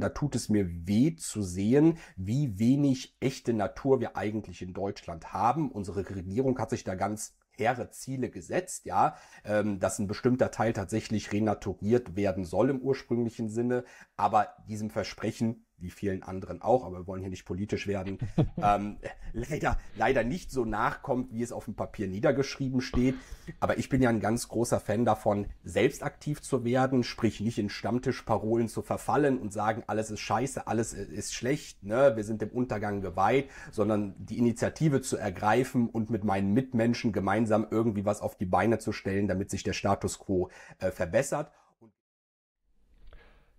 da tut es mir weh zu sehen, wie wenig echte Natur wir eigentlich in Deutschland haben. Unsere Regierung hat sich da ganz hehre Ziele gesetzt, ja, ähm, dass ein bestimmter Teil tatsächlich renaturiert werden soll im ursprünglichen Sinne, aber diesem Versprechen wie vielen anderen auch, aber wir wollen hier nicht politisch werden, ähm, leider, leider nicht so nachkommt, wie es auf dem Papier niedergeschrieben steht. Aber ich bin ja ein ganz großer Fan davon, selbst aktiv zu werden, sprich nicht in Stammtischparolen zu verfallen und sagen, alles ist scheiße, alles ist schlecht, ne? wir sind dem Untergang geweiht, sondern die Initiative zu ergreifen und mit meinen Mitmenschen gemeinsam irgendwie was auf die Beine zu stellen, damit sich der Status quo äh, verbessert.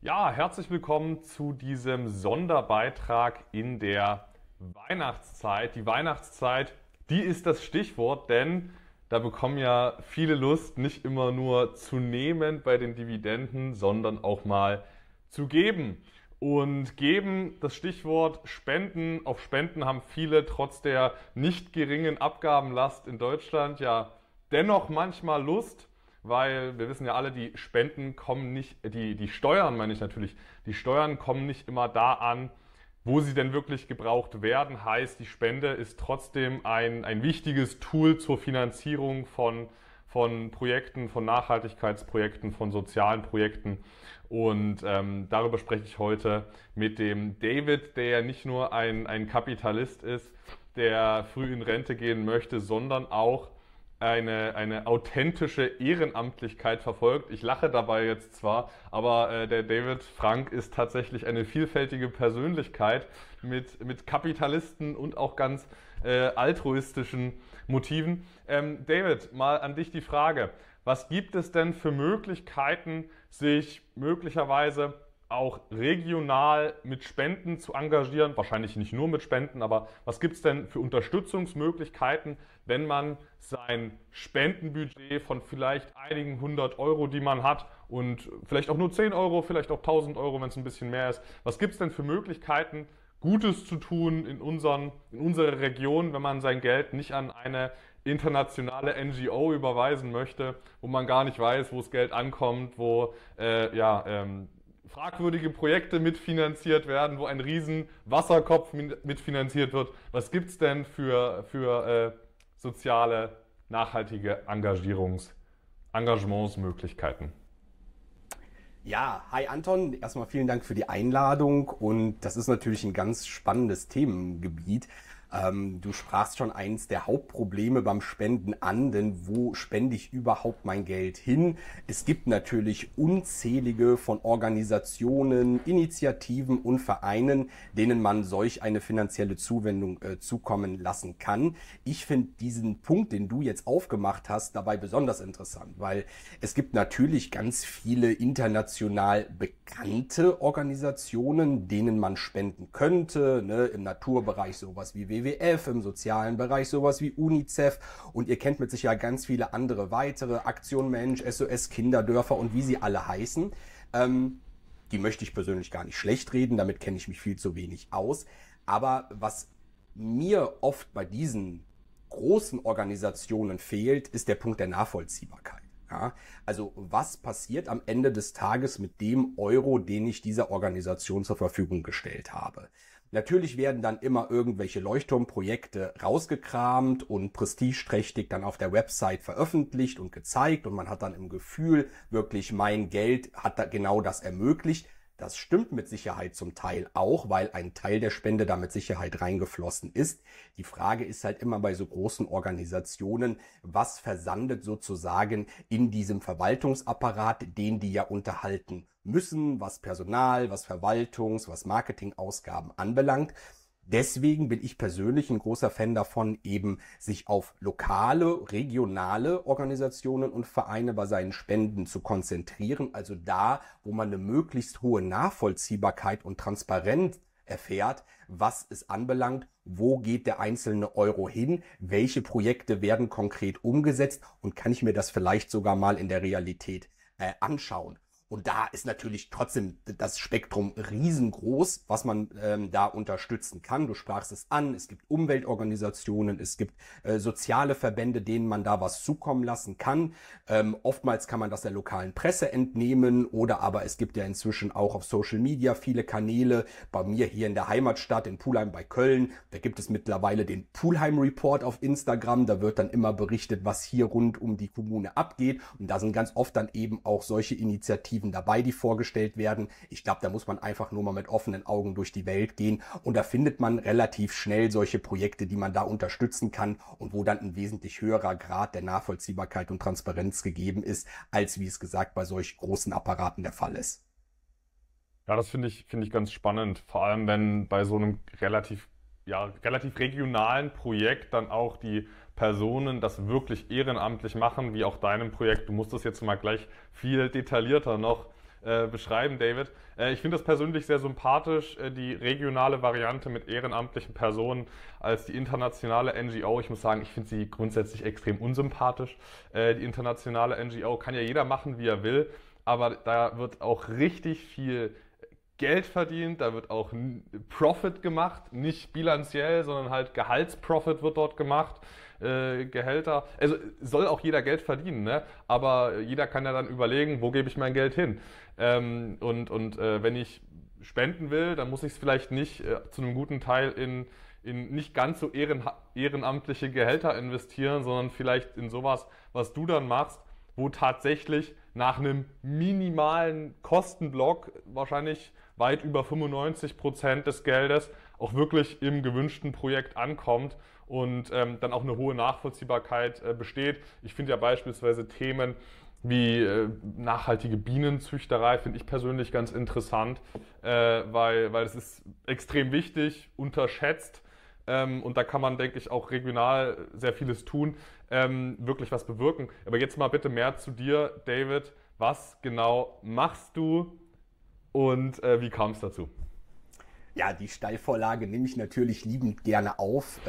Ja, herzlich willkommen zu diesem Sonderbeitrag in der Weihnachtszeit. Die Weihnachtszeit, die ist das Stichwort, denn da bekommen ja viele Lust, nicht immer nur zu nehmen bei den Dividenden, sondern auch mal zu geben. Und geben, das Stichwort Spenden, auf Spenden haben viele trotz der nicht geringen Abgabenlast in Deutschland ja dennoch manchmal Lust weil wir wissen ja alle, die Spenden kommen nicht, die, die Steuern meine ich natürlich, die Steuern kommen nicht immer da an, wo sie denn wirklich gebraucht werden. Heißt, die Spende ist trotzdem ein, ein wichtiges Tool zur Finanzierung von, von Projekten, von Nachhaltigkeitsprojekten, von sozialen Projekten. Und ähm, darüber spreche ich heute mit dem David, der ja nicht nur ein, ein Kapitalist ist, der früh in Rente gehen möchte, sondern auch eine, eine authentische Ehrenamtlichkeit verfolgt. Ich lache dabei jetzt zwar, aber äh, der David Frank ist tatsächlich eine vielfältige Persönlichkeit mit, mit Kapitalisten und auch ganz äh, altruistischen Motiven. Ähm, David, mal an dich die Frage. Was gibt es denn für Möglichkeiten, sich möglicherweise auch regional mit Spenden zu engagieren. Wahrscheinlich nicht nur mit Spenden, aber was gibt es denn für Unterstützungsmöglichkeiten, wenn man sein Spendenbudget von vielleicht einigen hundert Euro, die man hat, und vielleicht auch nur 10 Euro, vielleicht auch 1000 Euro, wenn es ein bisschen mehr ist. Was gibt es denn für Möglichkeiten, Gutes zu tun in, unseren, in unserer Region, wenn man sein Geld nicht an eine internationale NGO überweisen möchte, wo man gar nicht weiß, wo das Geld ankommt, wo äh, ja, ähm, fragwürdige Projekte mitfinanziert werden, wo ein riesen Wasserkopf mitfinanziert wird. Was gibt es denn für, für äh, soziale, nachhaltige Engagierungs, Engagementsmöglichkeiten? Ja, hi Anton, erstmal vielen Dank für die Einladung und das ist natürlich ein ganz spannendes Themengebiet. Ähm, du sprachst schon eins der Hauptprobleme beim Spenden an, denn wo spende ich überhaupt mein Geld hin? Es gibt natürlich unzählige von Organisationen, Initiativen und Vereinen, denen man solch eine finanzielle Zuwendung äh, zukommen lassen kann. Ich finde diesen Punkt, den du jetzt aufgemacht hast, dabei besonders interessant, weil es gibt natürlich ganz viele international bekannte Organisationen, denen man spenden könnte, ne, im Naturbereich sowas wie WWF, im sozialen Bereich sowas wie UNICEF und ihr kennt mit sich ja ganz viele andere weitere, Aktion Mensch, SOS Kinderdörfer und wie sie alle heißen. Ähm, die möchte ich persönlich gar nicht schlecht reden, damit kenne ich mich viel zu wenig aus. Aber was mir oft bei diesen großen Organisationen fehlt, ist der Punkt der Nachvollziehbarkeit. Ja, also was passiert am Ende des Tages mit dem Euro, den ich dieser Organisation zur Verfügung gestellt habe? Natürlich werden dann immer irgendwelche Leuchtturmprojekte rausgekramt und prestigeträchtig dann auf der Website veröffentlicht und gezeigt und man hat dann im Gefühl, wirklich mein Geld hat da genau das ermöglicht. Das stimmt mit Sicherheit zum Teil auch, weil ein Teil der Spende da mit Sicherheit reingeflossen ist. Die Frage ist halt immer bei so großen Organisationen, was versandet sozusagen in diesem Verwaltungsapparat, den die ja unterhalten müssen, was Personal, was Verwaltungs-, was Marketingausgaben anbelangt. Deswegen bin ich persönlich ein großer Fan davon, eben sich auf lokale, regionale Organisationen und Vereine bei seinen Spenden zu konzentrieren. Also da, wo man eine möglichst hohe Nachvollziehbarkeit und Transparenz erfährt, was es anbelangt, wo geht der einzelne Euro hin, welche Projekte werden konkret umgesetzt und kann ich mir das vielleicht sogar mal in der Realität äh, anschauen. Und da ist natürlich trotzdem das Spektrum riesengroß, was man ähm, da unterstützen kann. Du sprachst es an, es gibt Umweltorganisationen, es gibt äh, soziale Verbände, denen man da was zukommen lassen kann. Ähm, oftmals kann man das der lokalen Presse entnehmen oder aber es gibt ja inzwischen auch auf Social Media viele Kanäle. Bei mir hier in der Heimatstadt in Pulheim bei Köln, da gibt es mittlerweile den Pulheim Report auf Instagram. Da wird dann immer berichtet, was hier rund um die Kommune abgeht. Und da sind ganz oft dann eben auch solche Initiativen Initiativen dabei, die vorgestellt werden. Ich glaube, da muss man einfach nur mal mit offenen Augen durch die Welt gehen und da findet man relativ schnell solche Projekte, die man da unterstützen kann und wo dann ein wesentlich höherer Grad der Nachvollziehbarkeit und Transparenz gegeben ist, als wie es gesagt bei solch großen Apparaten der Fall ist. Ja, das finde ich, finde ich ganz spannend. Vor allem, wenn bei so einem relativ, ja, relativ regionalen Projekt dann auch die Personen das wirklich ehrenamtlich machen, wie auch deinem Projekt. Du musst das jetzt mal gleich viel detaillierter noch äh, beschreiben, David. Äh, ich finde das persönlich sehr sympathisch, äh, die regionale Variante mit ehrenamtlichen Personen als die internationale NGO. Ich muss sagen, ich finde sie grundsätzlich extrem unsympathisch. Äh, die internationale NGO kann ja jeder machen, wie er will, aber da wird auch richtig viel Geld verdient, da wird auch Profit gemacht, nicht bilanziell, sondern halt Gehaltsprofit wird dort gemacht äh, Gehälter. Also soll auch jeder Geld verdienen, ne? aber jeder kann ja dann überlegen, wo gebe ich mein Geld hin. Ähm, und und äh, wenn ich spenden will, dann muss ich es vielleicht nicht äh, zu einem guten Teil in, in nicht ganz so ehren, ehrenamtliche Gehälter investieren, sondern vielleicht in sowas, was du dann machst, wo tatsächlich nach einem minimalen Kostenblock wahrscheinlich weit über 95 Prozent des Geldes auch wirklich im gewünschten Projekt ankommt und ähm, dann auch eine hohe Nachvollziehbarkeit äh, besteht. Ich finde ja beispielsweise Themen wie äh, nachhaltige Bienenzüchterei finde ich persönlich ganz interessant, äh, weil, weil es ist extrem wichtig, unterschätzt ähm, und da kann man, denke ich, auch regional sehr vieles tun, ähm, wirklich was bewirken. Aber jetzt mal bitte mehr zu dir, David. Was genau machst du und äh, wie kam es dazu? Ja, die Steilvorlage nehme ich natürlich liebend gerne auf.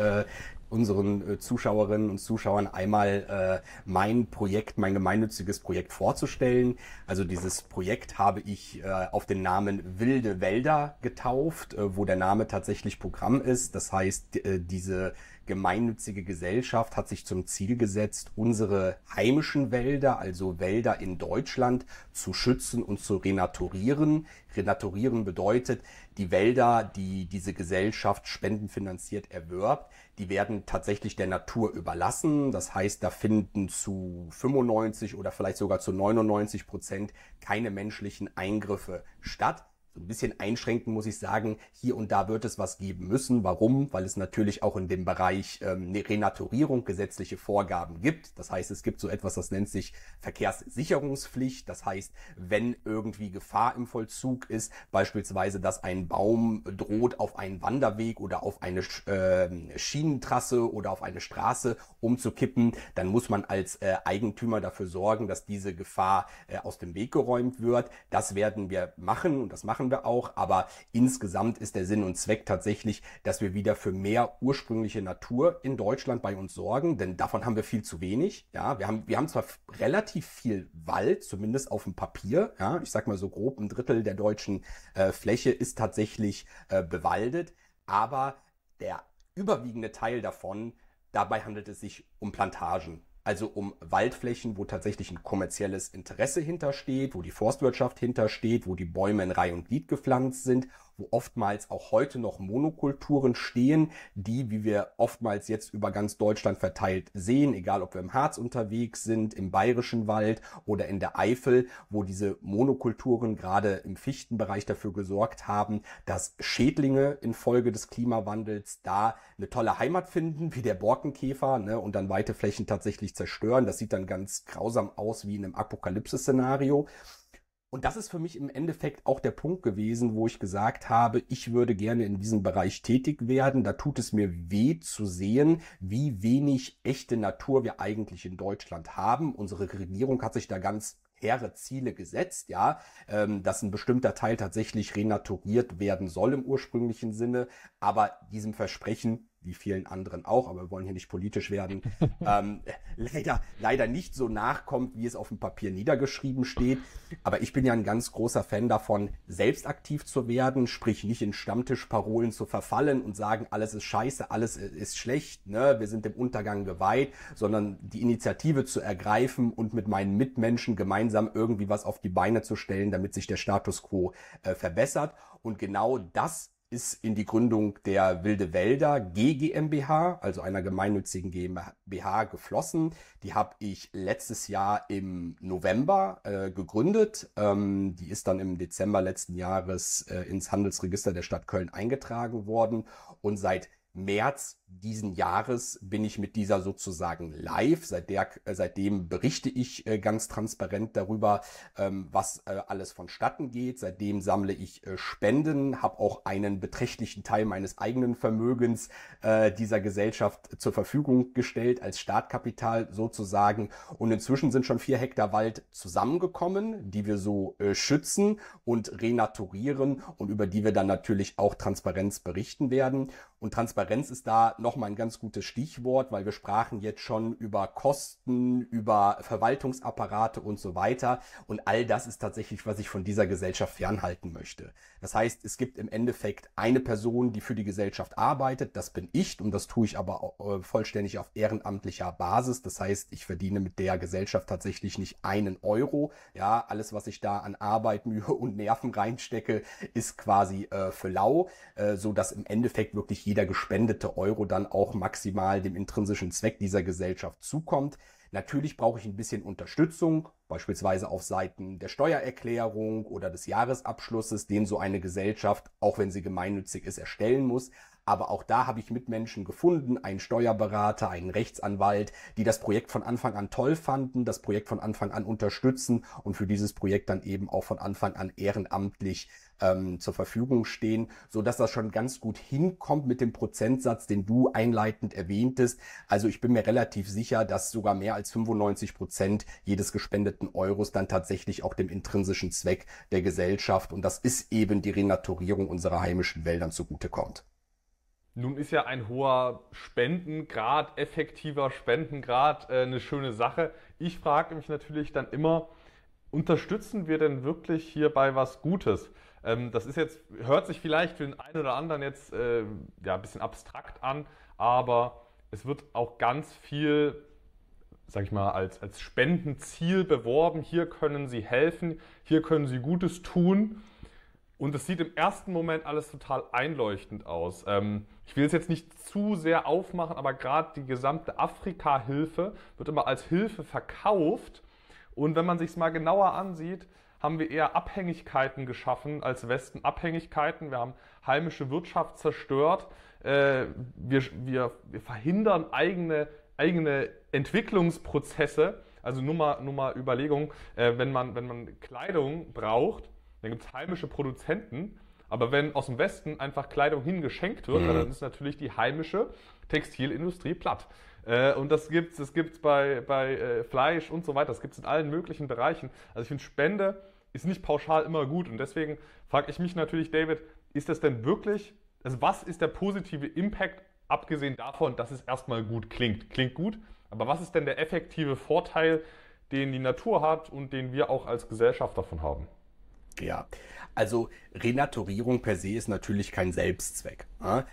Unseren äh, Zuschauerinnen und Zuschauern einmal äh, mein Projekt, mein gemeinnütziges Projekt vorzustellen. Also dieses Projekt habe ich äh, auf den Namen Wilde Wälder getauft, wo der Name tatsächlich Programm ist. Das heißt, diese gemeinnützige Gesellschaft hat sich zum Ziel gesetzt, unsere heimischen Wälder, also Wälder in Deutschland, zu schützen und zu renaturieren. Renaturieren bedeutet, die Wälder, die diese Gesellschaft spendenfinanziert erwirbt, die werden tatsächlich der Natur überlassen. Das heißt, da finden zu 95 oder vielleicht sogar zu 99 Prozent keine menschlichen Eingriffe statt so ein bisschen einschränken, muss ich sagen, hier und da wird es was geben müssen. Warum? Weil es natürlich auch in dem Bereich ähm, Renaturierung gesetzliche Vorgaben gibt. Das heißt, es gibt so etwas, das nennt sich Verkehrssicherungspflicht. Das heißt, wenn irgendwie Gefahr im Vollzug ist, beispielsweise, dass ein Baum droht auf einen Wanderweg oder auf eine äh, Schienentrasse oder auf eine Straße umzukippen, dann muss man als äh, Eigentümer dafür sorgen, dass diese Gefahr äh, aus dem Weg geräumt wird. Das werden wir machen und das machen machen wir auch, aber insgesamt ist der Sinn und Zweck tatsächlich, dass wir wieder für mehr ursprüngliche Natur in Deutschland bei uns sorgen, denn davon haben wir viel zu wenig. Ja, wir haben, wir haben zwar relativ viel Wald, zumindest auf dem Papier. Ja, ich sag mal so grob ein Drittel der deutschen äh, Fläche ist tatsächlich äh, bewaldet, aber der überwiegende Teil davon, dabei handelt es sich um Plantagen also um Waldflächen, wo tatsächlich ein kommerzielles Interesse hintersteht, wo die Forstwirtschaft hintersteht, wo die Bäume in Reihe und Glied gepflanzt sind wo oftmals auch heute noch Monokulturen stehen, die, wie wir oftmals jetzt über ganz Deutschland verteilt sehen, egal ob wir im Harz unterwegs sind, im Bayerischen Wald oder in der Eifel, wo diese Monokulturen gerade im Fichtenbereich dafür gesorgt haben, dass Schädlinge infolge des Klimawandels da eine tolle Heimat finden, wie der Borkenkäfer, ne, und dann weite Flächen tatsächlich zerstören. Das sieht dann ganz grausam aus wie in einem Apokalypse-Szenario. Und das ist für mich im Endeffekt auch der Punkt gewesen, wo ich gesagt habe, ich würde gerne in diesem Bereich tätig werden. Da tut es mir weh zu sehen, wie wenig echte Natur wir eigentlich in Deutschland haben. Unsere Regierung hat sich da ganz hehre Ziele gesetzt, ja, ähm, dass ein bestimmter Teil tatsächlich renaturiert werden soll im ursprünglichen Sinne, aber diesem Versprechen wie vielen anderen auch, aber wir wollen hier nicht politisch werden, ähm, leider, leider nicht so nachkommt, wie es auf dem Papier niedergeschrieben steht. Aber ich bin ja ein ganz großer Fan davon, selbst aktiv zu werden, sprich nicht in Stammtischparolen zu verfallen und sagen, alles ist scheiße, alles ist schlecht, ne? wir sind dem Untergang geweiht, sondern die Initiative zu ergreifen und mit meinen Mitmenschen gemeinsam irgendwie was auf die Beine zu stellen, damit sich der Status quo äh, verbessert. Und genau das ist in die Gründung der Wilde Wälder GGMBH, also einer gemeinnützigen GmbH, geflossen. Die habe ich letztes Jahr im November äh, gegründet. Ähm, die ist dann im Dezember letzten Jahres äh, ins Handelsregister der Stadt Köln eingetragen worden und seit März diesen Jahres bin ich mit dieser sozusagen live. Seit der, äh, seitdem berichte ich äh, ganz transparent darüber, ähm, was äh, alles vonstatten geht. Seitdem sammle ich Spenden, habe auch einen beträchtlichen Teil meines eigenen Vermögens dieser Gesellschaft zur Verfügung gestellt, als Startkapital sozusagen. Und inzwischen sind schon vier Hektar Wald zusammengekommen, die wir so schützen und renaturieren und über die wir dann natürlich auch Transparenz berichten werden. Und Transparenz ist da nochmal ein ganz gutes Stichwort, weil wir sprachen jetzt schon über Kosten, über Verwaltungsapparate und so weiter. Und all das ist tatsächlich, was ich von dieser Gesellschaft fernhalten möchte. Das heißt, es gibt im Endeffekt eine Person, die für die Gesellschaft arbeitet. Das bin ich und das tue ich aber äh, vollständig auf ehrenamtlicher Basis. Das heißt, ich verdiene mit der Gesellschaft tatsächlich nicht einen Euro. Ja, alles, was ich da an Arbeit, Mühe und Nerven reinstecke, ist quasi äh, für lau, äh, so dass im Endeffekt wirklich jeder gespendete Euro dann auch maximal dem intrinsischen Zweck dieser Gesellschaft zukommt. Natürlich brauche ich ein bisschen Unterstützung, beispielsweise auf Seiten der Steuererklärung oder des Jahresabschlusses, den so eine Gesellschaft, auch wenn sie gemeinnützig ist, erstellen muss. Aber auch da habe ich Mitmenschen gefunden, einen Steuerberater, einen Rechtsanwalt, die das Projekt von Anfang an toll fanden, das Projekt von Anfang an unterstützen und für dieses Projekt dann eben auch von Anfang an ehrenamtlich ähm, zur Verfügung stehen, so dass das schon ganz gut hinkommt mit dem Prozentsatz, den du einleitend erwähntest. Also ich bin mir relativ sicher, dass sogar mehr als 95 Prozent jedes gespendeten Euros dann tatsächlich auch dem intrinsischen Zweck der Gesellschaft und das ist eben die Renaturierung unserer heimischen Wäldern zugutekommt. Nun ist ja ein hoher Spendengrad, effektiver Spendengrad äh, eine schöne Sache. Ich frage mich natürlich dann immer, unterstützen wir denn wirklich hierbei was Gutes? Ähm, das ist jetzt, hört sich vielleicht für den einen oder anderen jetzt äh, ja, ein bisschen abstrakt an, aber es wird auch ganz viel, sag ich mal, als, als Spendenziel beworben. Hier können Sie helfen, hier können Sie Gutes tun. Und es sieht im ersten Moment alles total einleuchtend aus. Ähm, ich will es jetzt nicht zu sehr aufmachen, aber gerade die gesamte Afrika-Hilfe wird immer als Hilfe verkauft. Und wenn man sich es mal genauer ansieht, haben wir eher Abhängigkeiten geschaffen als Westen Abhängigkeiten. Wir haben heimische Wirtschaft zerstört. Äh, wir, wir, wir verhindern eigene, eigene Entwicklungsprozesse. Also nur mal, nur mal Überlegung, äh, wenn, man, wenn man Kleidung braucht, dann gibt es heimische Produzenten. Aber wenn aus dem Westen einfach Kleidung hingeschenkt wird, mhm. dann ist natürlich die heimische Textilindustrie platt. Äh, und das gibt es das gibt's bei, bei Fleisch und so weiter. Das gibt es in allen möglichen Bereichen. Also ich finde Spende ist nicht pauschal immer gut. Und deswegen frage ich mich natürlich, David, ist das denn wirklich, also was ist der positive Impact, abgesehen davon, dass es erstmal gut klingt? Klingt gut, aber was ist denn der effektive Vorteil, den die Natur hat und den wir auch als Gesellschaft davon haben? Ja, also Renaturierung per se ist natürlich kein Selbstzweck.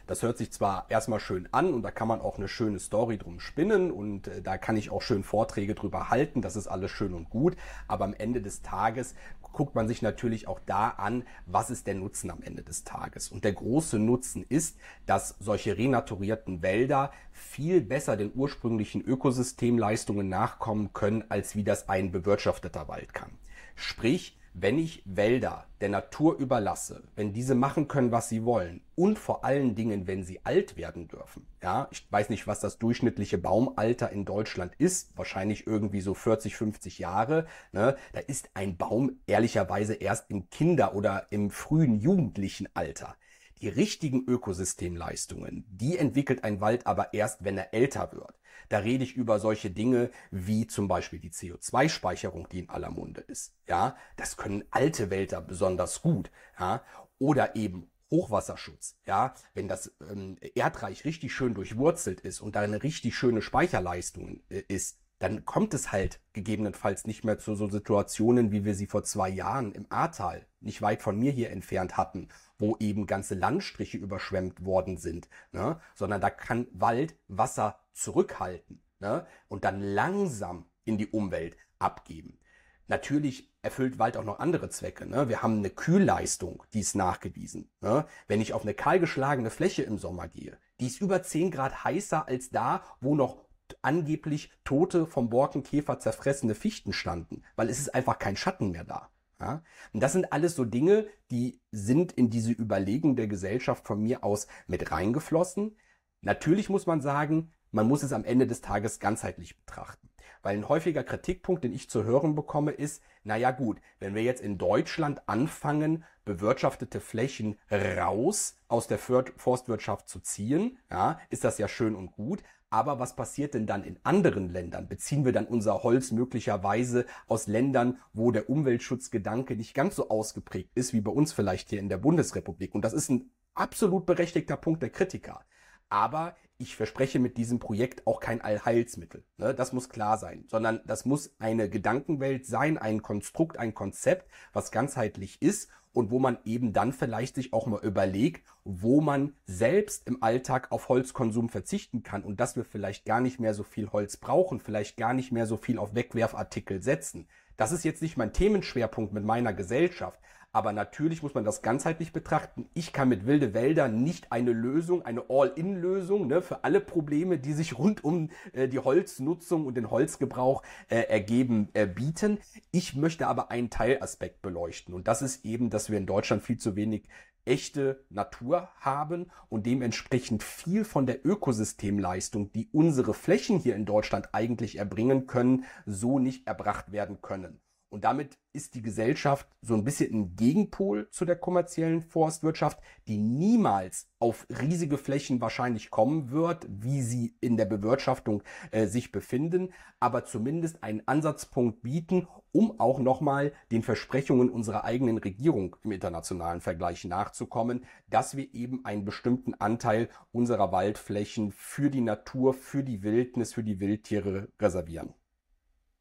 Das hört sich zwar erstmal schön an und da kann man auch eine schöne Story drum spinnen und äh, da kann ich auch schön Vorträge drüber halten, das ist alles schön und gut, aber am Ende des Tages guckt man sich natürlich auch da an, was ist der Nutzen am Ende des Tages. Und der große Nutzen ist, dass solche renaturierten Wälder viel besser den ursprünglichen Ökosystemleistungen nachkommen können, als wie das ein bewirtschafteter Wald kann. Sprich, wenn ich Wälder der Natur überlasse, wenn diese machen können, was sie wollen und vor allen Dingen, wenn sie alt werden dürfen, ja, ich weiß nicht, was das durchschnittliche Baumalter in Deutschland ist, wahrscheinlich irgendwie so 40, 50 Jahre, ne, da ist ein Baum ehrlicherweise erst im Kinder- oder im frühen jugendlichen Alter. Die richtigen Ökosystemleistungen, die entwickelt ein Wald aber erst, wenn er älter wird. Da rede ich über solche Dinge wie zum Beispiel die CO2-Speicherung, die in aller Munde ist. Ja, das können alte Wälder besonders gut. Ja, oder eben Hochwasserschutz, ja, wenn das ähm, Erdreich richtig schön durchwurzelt ist und da eine richtig schöne Speicherleistung äh, ist, dann kommt es halt gegebenenfalls nicht mehr zu so Situationen, wie wir sie vor zwei Jahren im Ahrtal, nicht weit von mir hier entfernt hatten, wo eben ganze Landstriche überschwemmt worden sind, ne? sondern da kann Wald Wasser zurückhalten ne? und dann langsam in die Umwelt abgeben. Natürlich erfüllt Wald auch noch andere Zwecke. Ne? Wir haben eine Kühlleistung, die ist nachgewiesen. Ne? Wenn ich auf eine kahlgeschlagene Fläche im Sommer gehe, die ist über 10 Grad heißer als da, wo noch angeblich tote vom Borkenkäfer zerfressene Fichten standen, weil es ist einfach kein Schatten mehr da. Ja? Und das sind alles so Dinge, die sind in diese Überlegung der Gesellschaft von mir aus mit reingeflossen. Natürlich muss man sagen, man muss es am Ende des Tages ganzheitlich betrachten. Weil ein häufiger Kritikpunkt, den ich zu hören bekomme, ist, naja gut, wenn wir jetzt in Deutschland anfangen, bewirtschaftete Flächen raus aus der Forstwirtschaft zu ziehen, ja, ist das ja schön und gut. Aber was passiert denn dann in anderen Ländern? Beziehen wir dann unser Holz möglicherweise aus Ländern, wo der Umweltschutzgedanke nicht ganz so ausgeprägt ist wie bei uns vielleicht hier in der Bundesrepublik? Und das ist ein absolut berechtigter Punkt der Kritiker. Aber ich verspreche mit diesem Projekt auch kein Allheilsmittel. Ne? Das muss klar sein, sondern das muss eine Gedankenwelt sein, ein Konstrukt, ein Konzept, was ganzheitlich ist und wo man eben dann vielleicht sich auch mal überlegt, wo man selbst im Alltag auf Holzkonsum verzichten kann und dass wir vielleicht gar nicht mehr so viel Holz brauchen, vielleicht gar nicht mehr so viel auf Wegwerfartikel setzen. Das ist jetzt nicht mein Themenschwerpunkt mit meiner Gesellschaft, aber natürlich muss man das ganzheitlich betrachten. Ich kann mit wilde Wälder nicht eine Lösung, eine All-in-Lösung ne, für alle Probleme, die sich rund um äh, die Holznutzung und den Holzgebrauch äh, ergeben, äh, bieten. Ich möchte aber einen Teilaspekt beleuchten und das ist eben, dass wir in Deutschland viel zu wenig echte Natur haben und dementsprechend viel von der Ökosystemleistung, die unsere Flächen hier in Deutschland eigentlich erbringen können, so nicht erbracht werden können. Und damit ist die Gesellschaft so ein bisschen ein Gegenpol zu der kommerziellen Forstwirtschaft, die niemals auf riesige Flächen wahrscheinlich kommen wird, wie sie in der Bewirtschaftung äh, sich befinden, aber zumindest einen Ansatzpunkt bieten, um auch nochmal den Versprechungen unserer eigenen Regierung im internationalen Vergleich nachzukommen, dass wir eben einen bestimmten Anteil unserer Waldflächen für die Natur, für die Wildnis, für die Wildtiere reservieren.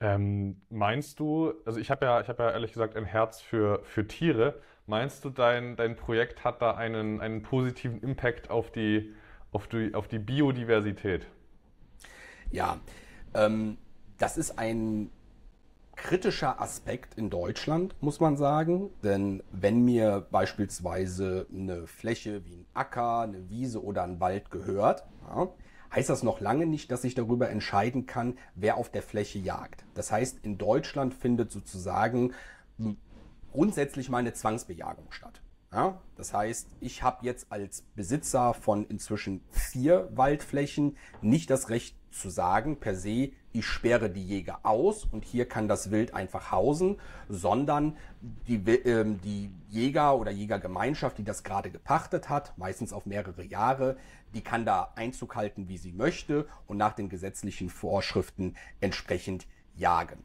Ähm, meinst du, also ich habe ja, ich habe ja ehrlich gesagt ein Herz für, für Tiere. Meinst du, dein, dein Projekt hat da einen, einen positiven Impact auf die, auf die, auf die Biodiversität? Ja, ähm, das ist ein kritischer Aspekt in Deutschland, muss man sagen. Denn wenn mir beispielsweise eine Fläche wie ein Acker, eine Wiese oder ein Wald gehört, ja, heißt das noch lange nicht, dass ich darüber entscheiden kann, wer auf der Fläche jagt. Das heißt, in Deutschland findet sozusagen grundsätzlich meine Zwangsbejagung statt. Ja, das heißt, ich habe jetzt als Besitzer von inzwischen vier Waldflächen nicht das Recht zu sagen, per se, ich sperre die Jäger aus und hier kann das Wild einfach hausen, sondern die, äh, die Jäger oder Jägergemeinschaft, die das gerade gepachtet hat, meistens auf mehrere Jahre, die kann da Einzug halten, wie sie möchte und nach den gesetzlichen Vorschriften entsprechend jagen.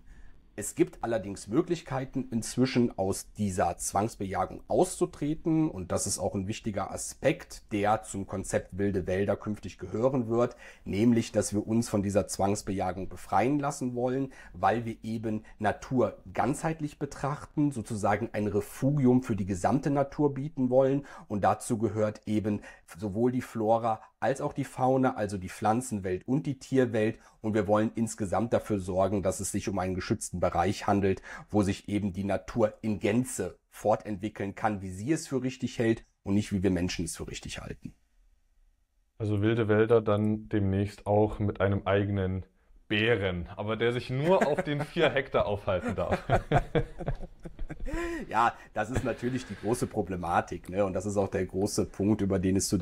Es gibt allerdings Möglichkeiten, inzwischen aus dieser Zwangsbejagung auszutreten. Und das ist auch ein wichtiger Aspekt, der zum Konzept wilde Wälder künftig gehören wird. Nämlich, dass wir uns von dieser Zwangsbejagung befreien lassen wollen, weil wir eben Natur ganzheitlich betrachten, sozusagen ein Refugium für die gesamte Natur bieten wollen. Und dazu gehört eben sowohl die Flora als auch die Fauna, also die Pflanzenwelt und die Tierwelt. Und wir wollen insgesamt dafür sorgen, dass es sich um einen geschützten Bereich handelt, wo sich eben die Natur in Gänze fortentwickeln kann, wie sie es für richtig hält und nicht wie wir Menschen es für richtig halten. Also wilde Wälder dann demnächst auch mit einem eigenen Bären, aber der sich nur auf den vier Hektar aufhalten darf. ja, das ist natürlich die große Problematik, ne? Und das ist auch der große Punkt, über den es zu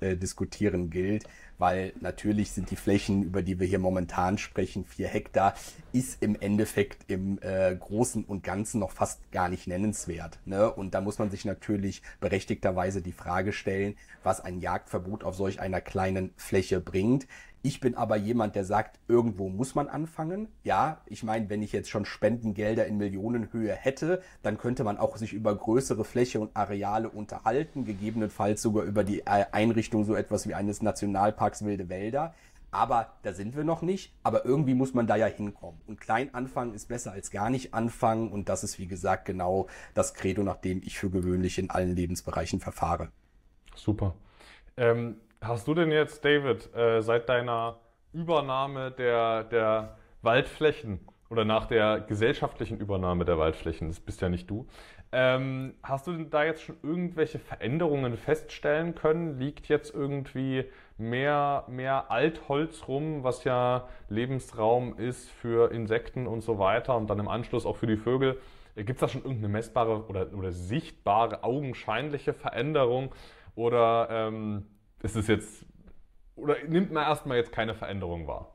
äh, diskutieren gilt, weil natürlich sind die Flächen, über die wir hier momentan sprechen, vier Hektar, ist im Endeffekt im äh, Großen und Ganzen noch fast gar nicht nennenswert. Ne? Und da muss man sich natürlich berechtigterweise die Frage stellen, was ein Jagdverbot auf solch einer kleinen Fläche bringt. Ich bin aber jemand, der sagt, irgendwo muss man anfangen. Ja, ich meine, wenn ich jetzt schon Spendengelder in Millionenhöhe hätte, dann könnte man auch sich über größere Fläche und Areale unterhalten, gegebenenfalls sogar über die äh, Einrichtung so etwas wie eines Nationalparks Wilde Wälder. Aber da sind wir noch nicht. Aber irgendwie muss man da ja hinkommen. Und klein anfangen ist besser als gar nicht anfangen. Und das ist, wie gesagt, genau das Credo, nach dem ich für gewöhnlich in allen Lebensbereichen verfahre. Super. Ähm, hast du denn jetzt, David, äh, seit deiner Übernahme der, der Waldflächen oder nach der gesellschaftlichen Übernahme der Waldflächen, das bist ja nicht du, ähm, hast du denn da jetzt schon irgendwelche Veränderungen feststellen können? Liegt jetzt irgendwie mehr, mehr Altholz rum, was ja Lebensraum ist für Insekten und so weiter und dann im Anschluss auch für die Vögel? Gibt es da schon irgendeine messbare oder, oder sichtbare, augenscheinliche Veränderung? Oder ähm, ist es jetzt, oder nimmt man erstmal jetzt keine Veränderung wahr?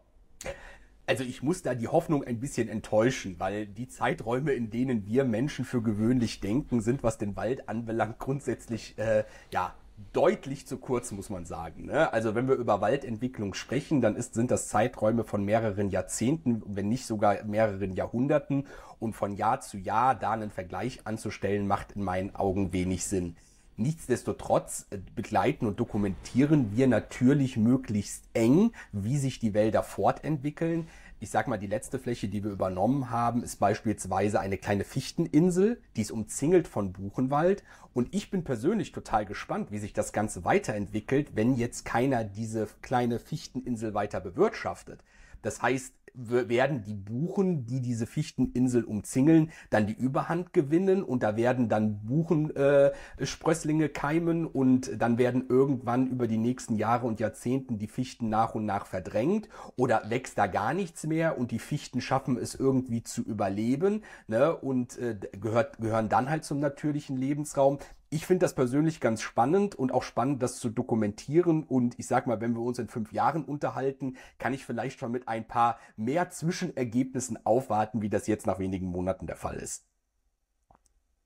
Also ich muss da die Hoffnung ein bisschen enttäuschen, weil die Zeiträume, in denen wir Menschen für gewöhnlich denken, sind, was den Wald anbelangt, grundsätzlich äh, ja deutlich zu kurz, muss man sagen. Ne? Also wenn wir über Waldentwicklung sprechen, dann ist, sind das Zeiträume von mehreren Jahrzehnten, wenn nicht sogar mehreren Jahrhunderten. Und von Jahr zu Jahr da einen Vergleich anzustellen, macht in meinen Augen wenig Sinn. Nichtsdestotrotz äh, begleiten und dokumentieren wir natürlich möglichst eng, wie sich die Wälder fortentwickeln. Ich sag mal, die letzte Fläche, die wir übernommen haben, ist beispielsweise eine kleine Fichteninsel, die ist umzingelt von Buchenwald. Und ich bin persönlich total gespannt, wie sich das Ganze weiterentwickelt, wenn jetzt keiner diese kleine Fichteninsel weiter bewirtschaftet. Das heißt, werden die Buchen, die diese Fichteninsel umzingeln, dann die Überhand gewinnen und da werden dann Buchensprösslinge äh, keimen und dann werden irgendwann über die nächsten Jahre und Jahrzehnten die Fichten nach und nach verdrängt oder wächst da gar nichts mehr und die Fichten schaffen es irgendwie zu überleben ne, und äh, gehört, gehören dann halt zum natürlichen Lebensraum ich finde das persönlich ganz spannend und auch spannend, das zu dokumentieren. Und ich sag mal, wenn wir uns in fünf Jahren unterhalten, kann ich vielleicht schon mit ein paar mehr Zwischenergebnissen aufwarten, wie das jetzt nach wenigen Monaten der Fall ist.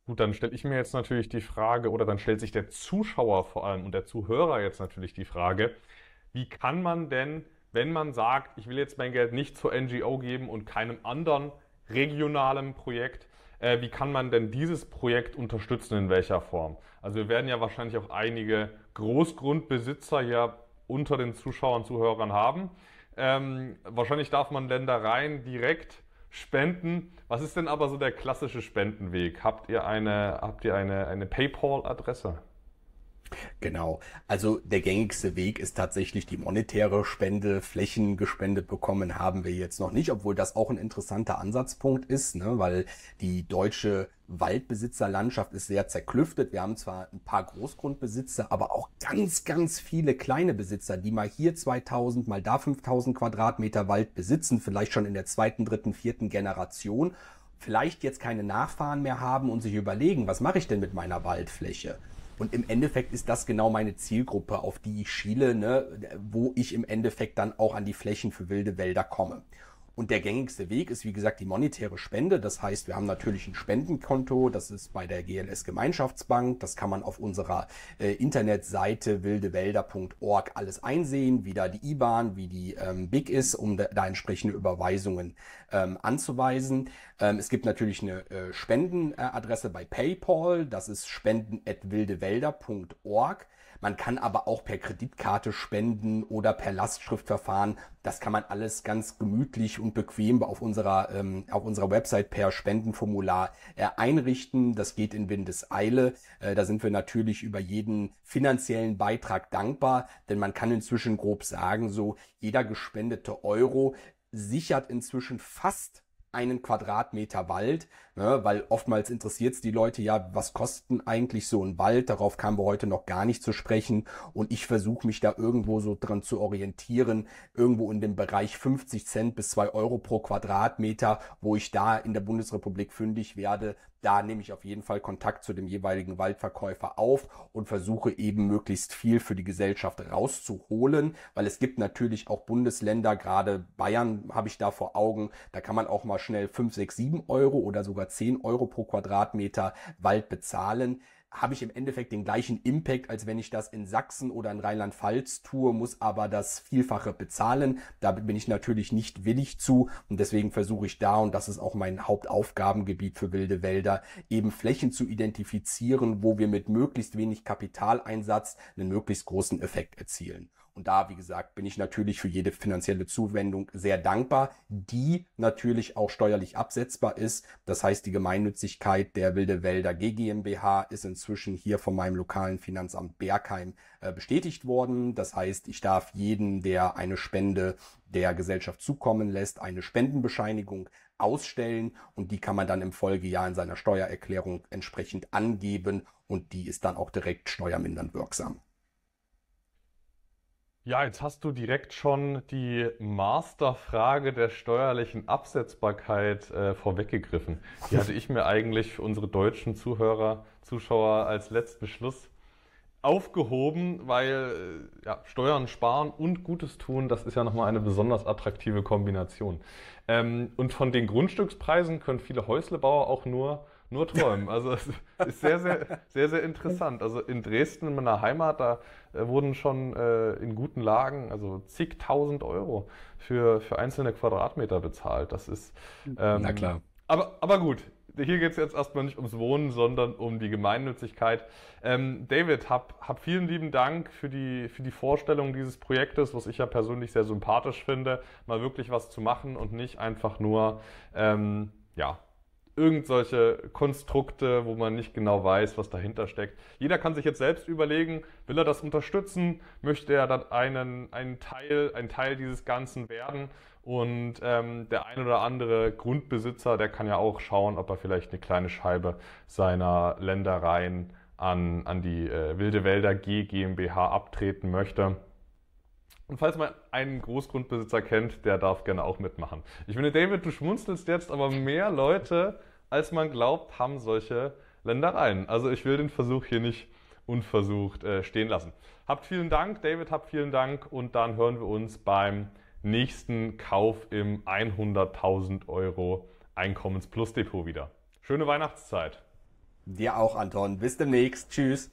Gut, dann stelle ich mir jetzt natürlich die Frage, oder dann stellt sich der Zuschauer vor allem und der Zuhörer jetzt natürlich die Frage, wie kann man denn, wenn man sagt, ich will jetzt mein Geld nicht zur NGO geben und keinem anderen regionalen Projekt, äh, wie kann man denn dieses Projekt unterstützen, in welcher Form? Also wir werden ja wahrscheinlich auch einige Großgrundbesitzer hier unter den Zuschauern, Zuhörern haben. Ähm, wahrscheinlich darf man Ländereien direkt spenden. Was ist denn aber so der klassische Spendenweg? Habt ihr eine, habt ihr eine, eine PayPal-Adresse? Genau. Also der gängigste Weg ist tatsächlich die monetäre Spende. Flächen gespendet bekommen haben wir jetzt noch nicht, obwohl das auch ein interessanter Ansatzpunkt ist, ne? weil die deutsche Waldbesitzerlandschaft ist sehr zerklüftet. Wir haben zwar ein paar Großgrundbesitzer, aber auch ganz, ganz viele kleine Besitzer, die mal hier 2000, mal da 5000 Quadratmeter Wald besitzen, vielleicht schon in der zweiten, dritten, vierten Generation, vielleicht jetzt keine Nachfahren mehr haben und sich überlegen, was mache ich denn mit meiner Waldfläche? Und im Endeffekt ist das genau meine Zielgruppe, auf die ich schiele, ne, wo ich im Endeffekt dann auch an die Flächen für wilde Wälder komme. Und der gängigste Weg ist, wie gesagt, die monetäre Spende. Das heißt, wir haben natürlich ein Spendenkonto. Das ist bei der GLS Gemeinschaftsbank. Das kann man auf unserer äh, Internetseite wildewälder.org alles einsehen, wie da die IBAN, wie die ähm, BIC ist, um da, da entsprechende Überweisungen ähm, anzuweisen. Ähm, es gibt natürlich eine äh, Spendenadresse bei PayPal. Das ist spenden.wildewälder.org. Man kann aber auch per Kreditkarte spenden oder per Lastschriftverfahren. Das kann man alles ganz gemütlich und bequem auf unserer, ähm, auf unserer Website per Spendenformular äh, einrichten. Das geht in Windeseile. Äh, da sind wir natürlich über jeden finanziellen Beitrag dankbar, denn man kann inzwischen grob sagen, so jeder gespendete Euro sichert inzwischen fast einen Quadratmeter Wald, ne, weil oftmals interessiert es die Leute ja, was kosten eigentlich so ein Wald, darauf kamen wir heute noch gar nicht zu sprechen. Und ich versuche mich da irgendwo so dran zu orientieren, irgendwo in dem Bereich 50 Cent bis 2 Euro pro Quadratmeter, wo ich da in der Bundesrepublik fündig werde, da nehme ich auf jeden Fall Kontakt zu dem jeweiligen Waldverkäufer auf und versuche eben möglichst viel für die Gesellschaft rauszuholen, weil es gibt natürlich auch Bundesländer, gerade Bayern habe ich da vor Augen, da kann man auch mal schnell 5, 6, 7 Euro oder sogar 10 Euro pro Quadratmeter Wald bezahlen habe ich im Endeffekt den gleichen Impact, als wenn ich das in Sachsen oder in Rheinland-Pfalz tue, muss aber das Vielfache bezahlen. Da bin ich natürlich nicht willig zu und deswegen versuche ich da, und das ist auch mein Hauptaufgabengebiet für wilde Wälder, eben Flächen zu identifizieren, wo wir mit möglichst wenig Kapitaleinsatz einen möglichst großen Effekt erzielen. Und da, wie gesagt, bin ich natürlich für jede finanzielle Zuwendung sehr dankbar, die natürlich auch steuerlich absetzbar ist. Das heißt, die Gemeinnützigkeit der Wilde Wälder GmbH ist inzwischen hier von meinem lokalen Finanzamt Bergheim äh, bestätigt worden. Das heißt, ich darf jeden, der eine Spende der Gesellschaft zukommen lässt, eine Spendenbescheinigung ausstellen und die kann man dann im Folgejahr in seiner Steuererklärung entsprechend angeben und die ist dann auch direkt steuermindernd wirksam. Ja, jetzt hast du direkt schon die Masterfrage der steuerlichen Absetzbarkeit äh, vorweggegriffen. Die hatte ich mir eigentlich für unsere deutschen Zuhörer, Zuschauer als letzten Schluss aufgehoben, weil äh, ja, Steuern sparen und Gutes tun, das ist ja nochmal eine besonders attraktive Kombination. Ähm, und von den Grundstückspreisen können viele Häuslebauer auch nur nur träumen. Also es ist sehr, sehr, sehr, sehr interessant. Also in Dresden, in meiner Heimat, da äh, wurden schon äh, in guten Lagen also zigtausend Euro für, für einzelne Quadratmeter bezahlt. Das ist. Ähm, Na klar. Aber, aber gut, hier geht es jetzt erstmal nicht ums Wohnen, sondern um die Gemeinnützigkeit. Ähm, David, hab, hab vielen lieben Dank für die, für die Vorstellung dieses Projektes, was ich ja persönlich sehr sympathisch finde, mal wirklich was zu machen und nicht einfach nur ähm, ja, irgendwelche Konstrukte, wo man nicht genau weiß, was dahinter steckt. Jeder kann sich jetzt selbst überlegen, will er das unterstützen, möchte er dann einen, einen Teil, ein Teil dieses Ganzen werden und ähm, der ein oder andere Grundbesitzer, der kann ja auch schauen, ob er vielleicht eine kleine Scheibe seiner Ländereien an, an die äh, Wilde Wälder G GmbH abtreten möchte. Und falls man einen Großgrundbesitzer kennt, der darf gerne auch mitmachen. Ich finde, David, du schmunzelst jetzt, aber mehr Leute, als man glaubt, haben solche Ländereien. Also ich will den Versuch hier nicht unversucht äh, stehen lassen. Habt vielen Dank, David, habt vielen Dank und dann hören wir uns beim nächsten Kauf im 100.000 Euro Einkommens Plus Depot wieder. Schöne Weihnachtszeit. Dir auch, Anton. Bis demnächst. Tschüss.